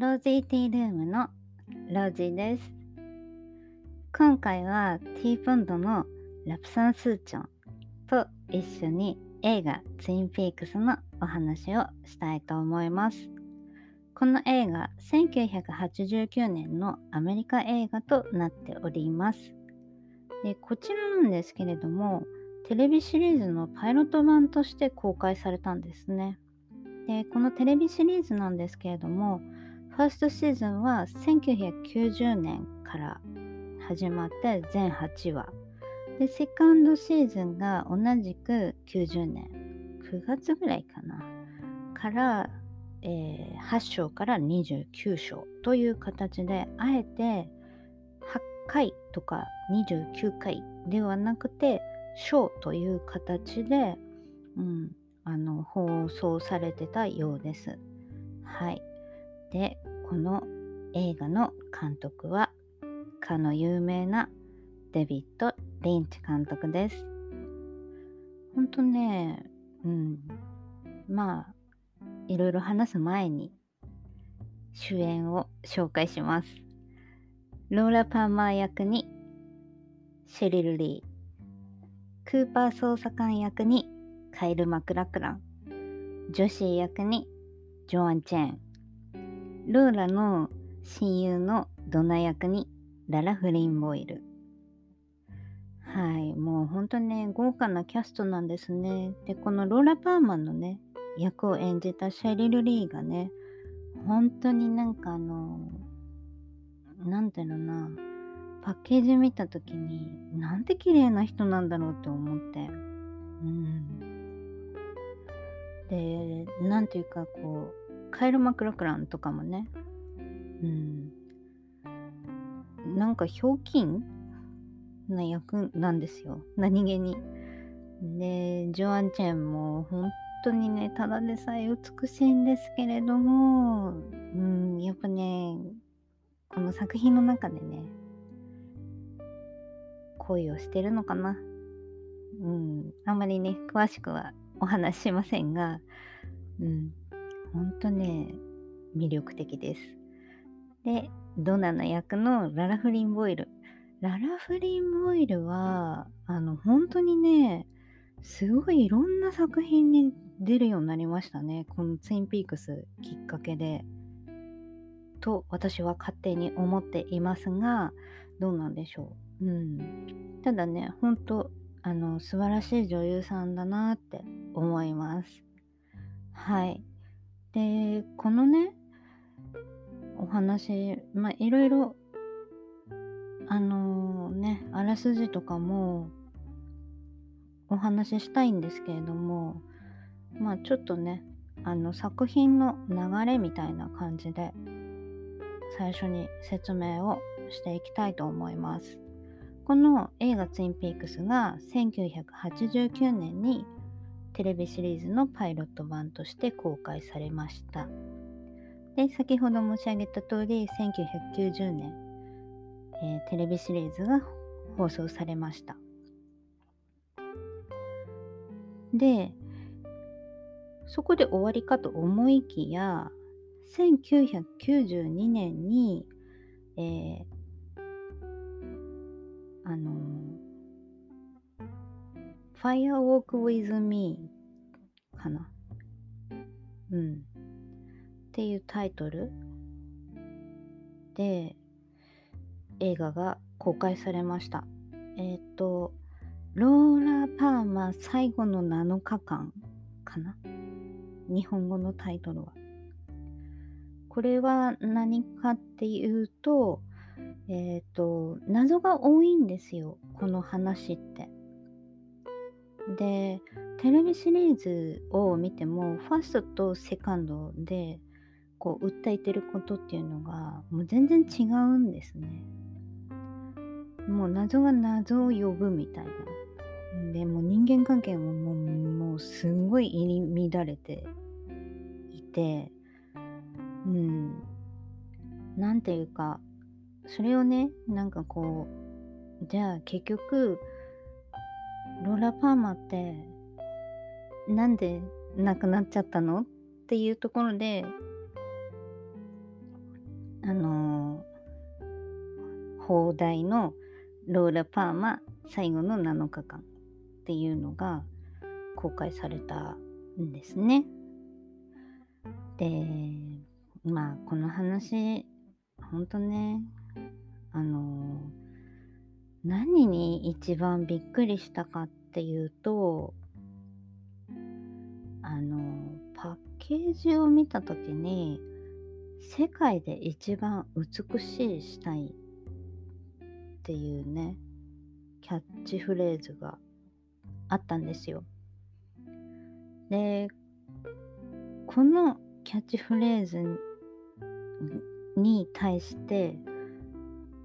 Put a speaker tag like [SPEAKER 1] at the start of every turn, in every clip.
[SPEAKER 1] ロージーティールームのロージーです。今回は T ポンドのラプサンスーチョンと一緒に映画ツインピークスのお話をしたいと思います。この映画1989年のアメリカ映画となっております。でこちらなんですけれどもテレビシリーズのパイロット版として公開されたんですね。でこのテレビシリーズなんですけれどもファーストシーズンは1990年から始まって全8話でセカンドシーズンが同じく90年9月ぐらいかなから、えー8章から29章という形であえて8回とか29回ではなくて章という形で、うん、あの放送されてたようです。はい。で、この映画の監督は、かの有名なデビッド・リンチ監督です。ほんとね、うん。まあ、いろいろ話す前に、主演を紹介します。ローラ・パーマー役に、シェリル・リー。クーパー捜査官役に、カイル・マクラクラン。ジョシー役に、ジョアン・チェーン。ローラの親友のドナ役にララ・フリンボイル。はい、もう本当にね、豪華なキャストなんですね。で、このローラ・パーマンのね、役を演じたシェリル・リーがね、本当になんかあの、なんていうのな、パッケージ見た時に、なんて綺麗な人なんだろうって思って。うん。で、なんていうかこう、カエル・マクラクランとかもね、うん。なんかひょうきんな役なんですよ。何気に。で、ジョアン・チェンも本当にね、ただでさえ美しいんですけれども、うん、やっぱね、この作品の中でね、恋をしてるのかな。うん、あんまりね、詳しくはお話ししませんが、うん、ほんとね、魅力的です。で、ドナの役のララフリン・ボイル。ララフリン・ボイルは、あの、本当にね、すごいいろんな作品に出るようになりましたね。このツインピークスきっかけで。と私は勝手に思っていますが、どうなんでしょう。うん。ただね、本当あの、素晴らしい女優さんだなって思います。はい。で、このね、お話、まあ、いろいろ、あのね、あらすじとかもお話ししたいんですけれども、まあ、ちょっとね、あの、作品の流れみたいな感じで、最初に説明をしていきたいと思います。この映画ツインピークスが1989年にテレビシリーズのパイロット版として公開されました。で、先ほど申し上げた通り、1990年、えーテレビシリーズが放送されました。で、そこで終わりかと思いきや、1992年に、えーあの、Firewalk with Me かな。うん。っていうタイトルで映画が公開されました。えっ、と、ローラ・パーマ最後の7日間かな？日本語のタイトルは。これは何かっていうと、えっ、と、謎が多いんですよ。この話って。で、テレビシリーズを見ても、ファーストとセカンドで、こう、訴えてることっていうのが、もう全然違うんですね。もう謎が謎を呼ぶみたいな。で、もう人間関係ももう、もうすんごい入り乱れていて、うん。なんていうか、それをね、なんかこう、じゃあ結局、ローラ・パーマって、なんで亡くなっちゃったの？っていうところで、あのー、放題のローラ・パーマ最後の7日間っていうのが公開されたんですね。で、まあこの話、ほんとね、あのー、何に一番びっくりしたかっていうと、あの、パッケージを見た時に、世界で一番美しい死体っていうね、キャッチフレーズがあったんですよ。で、このキャッチフレーズに対して、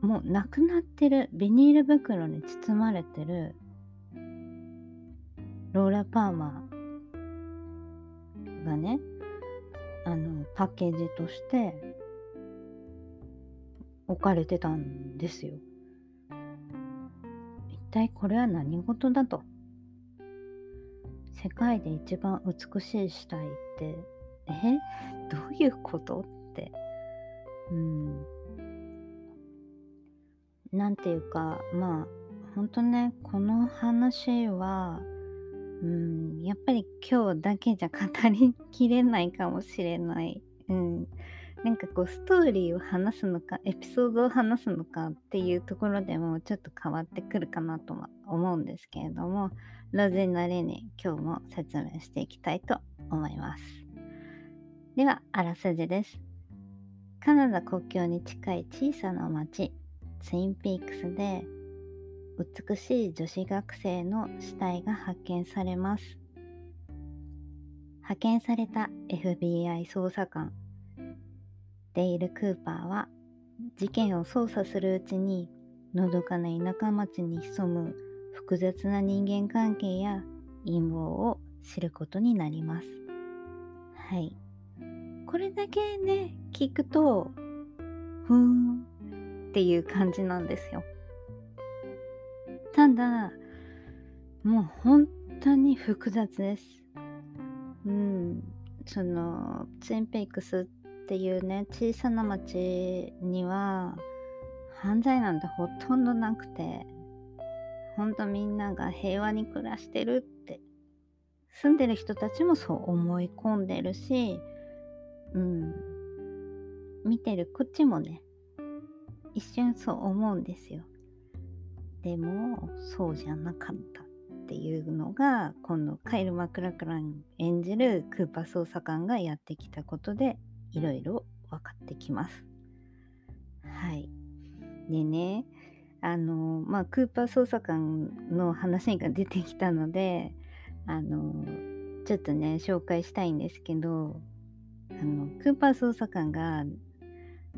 [SPEAKER 1] もうなくなってるビニール袋に包まれてるローラ・パーマーがねあのパッケージとして置かれてたんですよ。一体これは何事だと。世界で一番美しい死体ってえ？どういうことってうんなんていうかまあほんとねこの話はうんやっぱり今日だけじゃ語りきれないかもしれない。うん。なんかこうストーリーを話すのかエピソードを話すのかっていうところでもちょっと変わってくるかなとは思うんですけれどもロゼなりに今日も説明していきたいと思います。ではあらすじです。カナダ国境に近い小さな町。ツインピークスで美しい女子学生の死体が発見されます派遣された FBI 捜査官デイル・クーパーは事件を捜査するうちにのどかな田舎町に潜む複雑な人間関係や陰謀を知ることになります。はい。これだけね、聞くと、ふーんっていう感じなんですよ。ただ、もう本当に複雑です。うん。その、ツインペイクスっていうね小さな町には犯罪なんてほとんどなくてほんとみんなが平和に暮らしてるって住んでる人たちもそう思い込んでるしうん見てるこっちもね一瞬そう思うんですよでもそうじゃなかったっていうのがこのカイル・マクラクラン演じるクーパー捜査官がやってきたことでいろいろ分かってきます。はい。でね、あの、まあ、クーパー捜査官の話が出てきたので、あの、ちょっとね、紹介したいんですけど、あの、クーパー捜査官が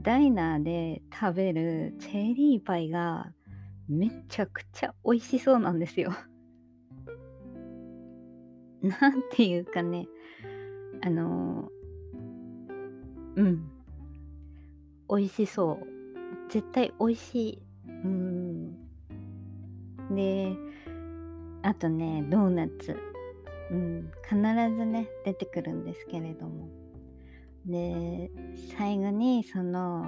[SPEAKER 1] ダイナーで食べるチェリーパイがめちゃくちゃ美味しそうなんですよ。なんていうかね、あの、うん。美味しそう。絶対美味しい。うん。で、あとね、ドーナツ。うん。必ずね、出てくるんですけれども。で、最後に、その、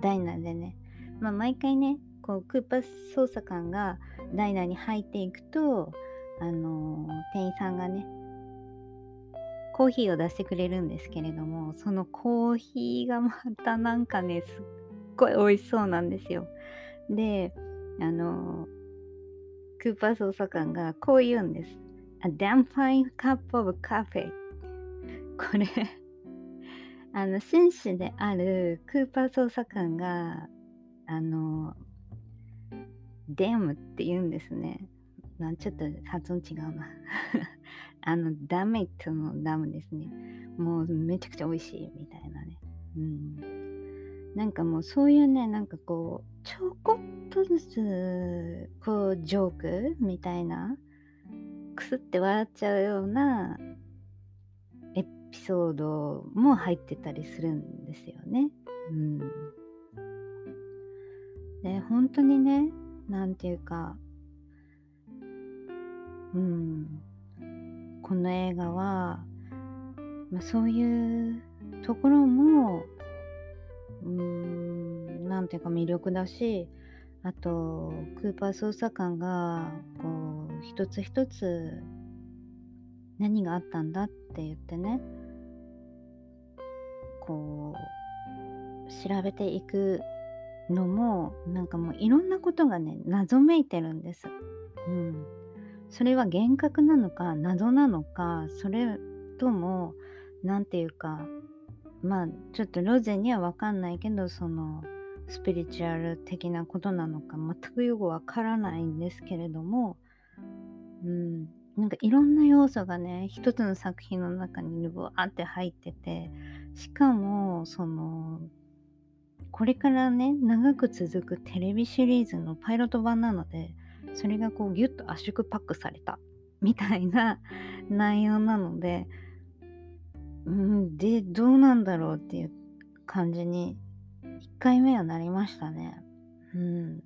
[SPEAKER 1] ダイナでね、まあ、毎回ね、こう、クーパー捜査官がダイナに入っていくと、あの、店員さんがね、コーヒーを出してくれるんですけれどもそのコーヒーがまたなんかねすっごい美味しそうなんですよ。であのクーパー捜査官がこう言うんです。A damn fine cup of coffee これあの紳士であるクーパー捜査官があのデムって言うんですねなちょっと発音違うな あの、ダメとのダムですね。もうめちゃくちゃ美味しいみたいなね。うん。なんかもうそういうね、なんかこう、ちょこっとずつ、こう、ジョークみたいな、くすって笑っちゃうようなピソードも入ってたりするんですよね。うん。で、本当にね、なんていうか、うん。この映画は、まあ、そういうところもうんなんていうか魅力だしあとクーパー捜査官がこう一つ一つ何があったんだって言ってねこう調べていくのもなんかもういろんなことがね謎めいてるんです。うん、それは幻覚なのか謎なのかそれとも何て言うかまあちょっとロゼには分かんないけどそのスピリチュアル的なことなのか全くよくわからないんですけれども、うん、なんかいろんな要素がね一つの作品の中にブワーって入っててしかもそのこれからね長く続くテレビシリーズのパイロット版なのでそれがこうギュッと圧縮パックされたみたいな 内容なのでんでどうなんだろうっていう感じに1回目はなりましたね。うん。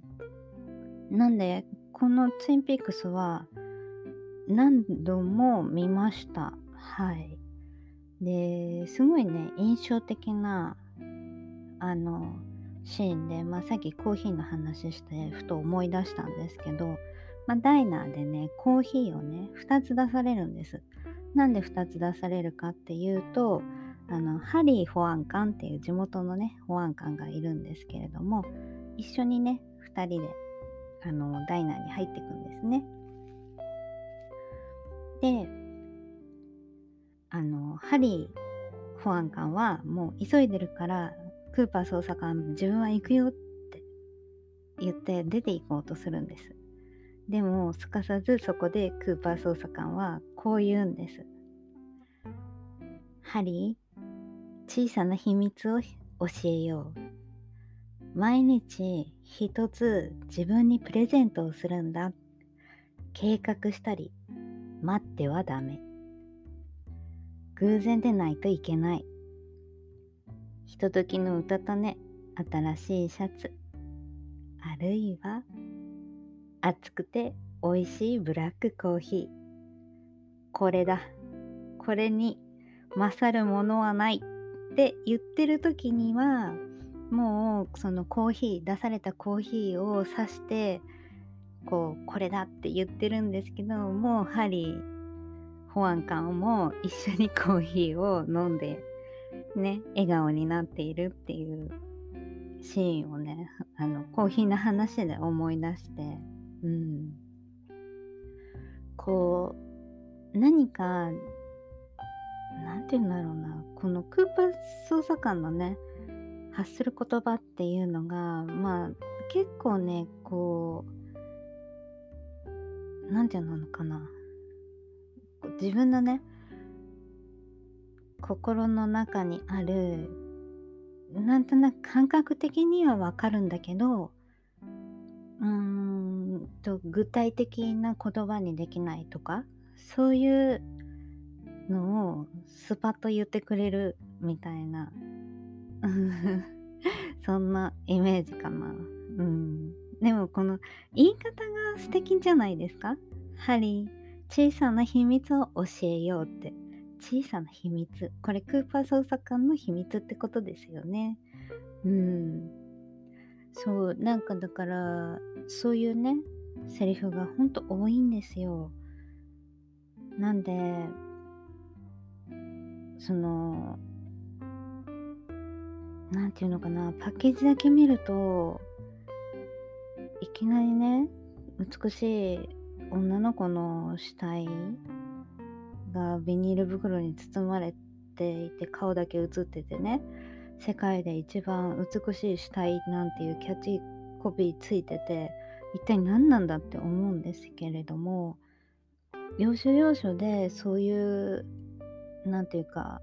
[SPEAKER 1] なんで、このツインピークスは何度も見ました。はい。で、すごいね、印象的な、あの、シーンで、まあ、さっきコーヒーの話してふと思い出したんですけど、まあ、ダイナーでねコーヒーをね2つ出されるんです。なんで2つ出されるかっていうとあのハリー保安官っていう地元のね保安官がいるんですけれども一緒にね2人であのダイナーに入っていくんですね。であのハリー保安官はもう急いでるからクーパー捜査官自分は行くよって言って出て行こうとするんです。でもすかさずそこでクーパー捜査官はこう言うんです。ハリー小さな秘密を教えよう。毎日一つ自分にプレゼントをするんだ。計画したり、待ってはダメ。偶然でないといけない。ひとときの歌とね、新しいシャツ。あるいは、熱くて美味しいブラックコーヒー。これだ。これに勝るものはない。って言ってる時にはもうそのコーヒー出されたコーヒーを指してこうこれだって言ってるんですけどもうハリー保安官も一緒にコーヒーを飲んでね笑顔になっているっていうシーンをねあのコーヒーの話で思い出してうん。こう何か何て言うんだろうなこのクーパー捜査官のね発する言葉っていうのがまあ結構ねこう何て言うのかな。自分のね心の中にあるなんとなく感覚的にはわかるんだけどうーんと具体的な言葉にできないとかそういうのをスパッと言ってくれるみたいな そんなイメージかな。うん。でもこの言い方が素敵じゃないですか？ハリー。小さな秘密を教えようって。小さな秘密。これクーパー捜査官の秘密ってことですよね。うん。そうなんかだからそういうねセリフがほんと多いんですよ。なんでその何て言うのかなパッケージだけ見るといきなりね美しい女の子の死体がビニール袋に包まれていて顔だけ映っててね世界で一番美しい死体なんていうキャッチコピーついてて一体何なんだって思うんですけれども要所要所でそういうなんていうか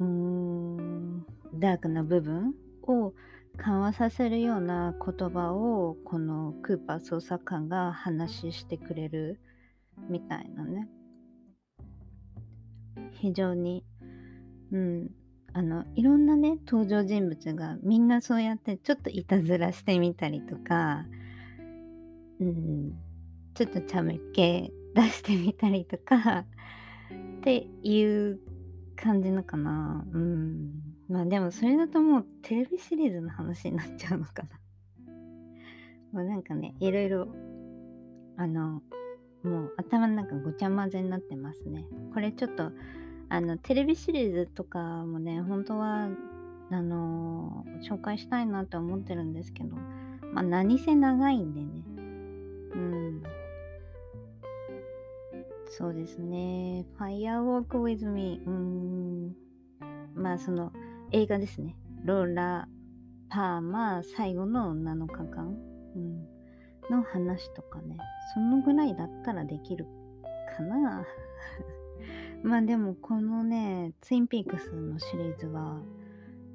[SPEAKER 1] うーんダークな部分を緩和させるような言葉をこのクーパー捜査官が話してくれるみたいなね。非常にうんあのいろんなね登場人物がみんなそうやってちょっといたずらしてみたりとかうんちょっと茶目っ気出してみたりとか っていう感じのかな。うん。まあでもそれだともうテレビシリーズの話になっちゃうのかな。もうなんかね、いろいろ、あの、もう頭の中ごちゃ混ぜになってますね。これちょっと、あの、テレビシリーズとかもね、本当は、あのー、紹介したいなって思ってるんですけど、まあ何せ長いんでね。うん。そうですね。Firework with me。うん。まあその映画ですね。ローラ・パーマ最後の7日間、うん、の話とかね。そのぐらいだったらできるかな。まあでもこのね、ツインピークスのシリーズは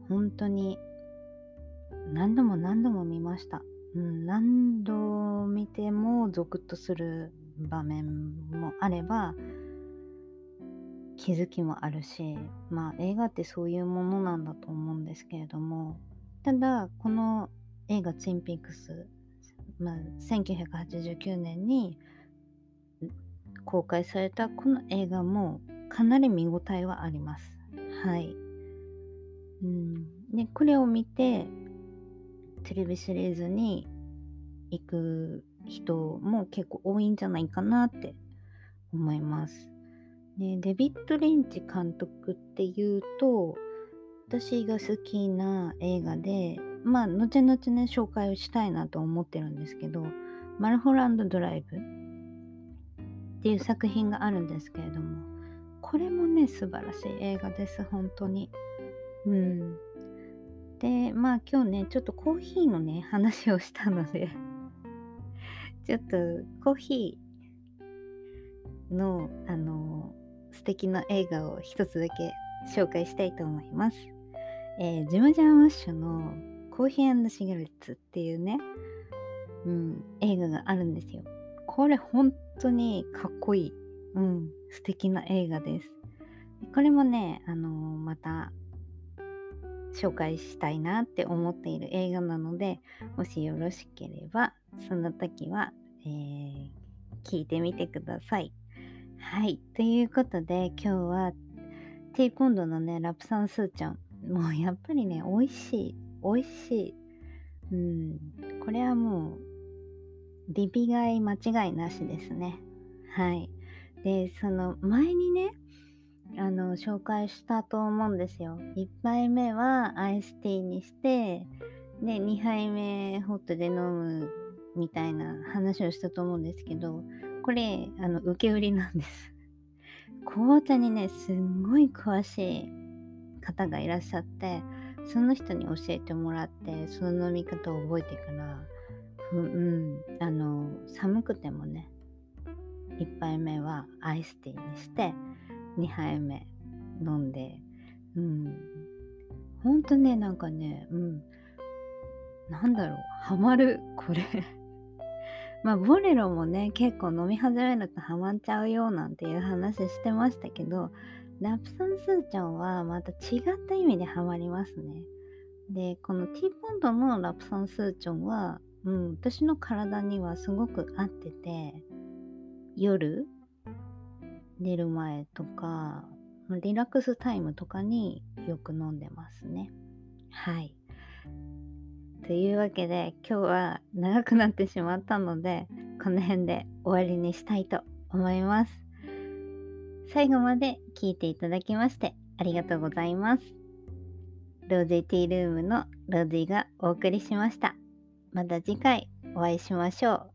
[SPEAKER 1] 本当に何度も何度も見ました。うん、何度見てもゾクッとする場面もあれば気づきもあるしまあ映画ってそういうものなんだと思うんですけれどもただこの映画「ツインピークス」まあ、1989年に公開されたこの映画もかなり見応えはあります。はい。うん、でこれを見てテレビシリーズに行く人も結構多いんじゃないかなって思います。でデビッド・リンチ監督っていうと私が好きな映画でまあ後々ね紹介をしたいなと思ってるんですけどマルホランド・ドライブっていう作品があるんですけれどもこれもね素晴らしい映画です本当に。うん。でまあ今日ねちょっとコーヒーのね話をしたので ちょっとコーヒーのあの素敵な映画を一つだけ紹介したいと思います。えー、ジム・ジャン・ワッシュのコーヒーシガレッツっていうね、うん、映画があるんですよ。これ本当にかっこいい、うん、素敵な映画です。これもね、あのー、また紹介したいなって思っている映画なので、もしよろしければ、その時はえー、聞いてみてください。はい。ということで、今日は、ティーポンドのね、ラプサンスーちゃん。もう やっぱりね、美味しい。美味しい。うん。これはもう、リピ買い間違いなしですね。はい。で、その前にね、あの、紹介したと思うんですよ。1杯目はアイスティーにして、で、2杯目ホットで飲むみたいな話をしたと思うんですけど、これ、あの、受け売りなんです。紅茶にね、すんごい詳しい方がいらっしゃって、その人に教えてもらって、その飲み方を覚えてから、うん、あの、寒くてもね、1杯目はアイスティーにして、2杯目飲んで、うん、ほんとね、なんかね、うん、なんだろう、ハマる、これ。まあ、ボレロもね、結構飲み始めるとハマっちゃうよなんていう話してましたけど、ラプサンスーチョンはまた違った意味でハマりますね。で、このティーポンドのラプサンスーチョンは、うん、私の体にはすごく合ってて、夜、寝る前とか、リラックスタイムとかによく飲んでますね。はい。というわけで今日は長くなってしまったのでこの辺で終わりにしたいと思います。最後まで聞いていただきましてありがとうございます。ローゼティールームのローゼがお送りしました。また次回お会いしましょう。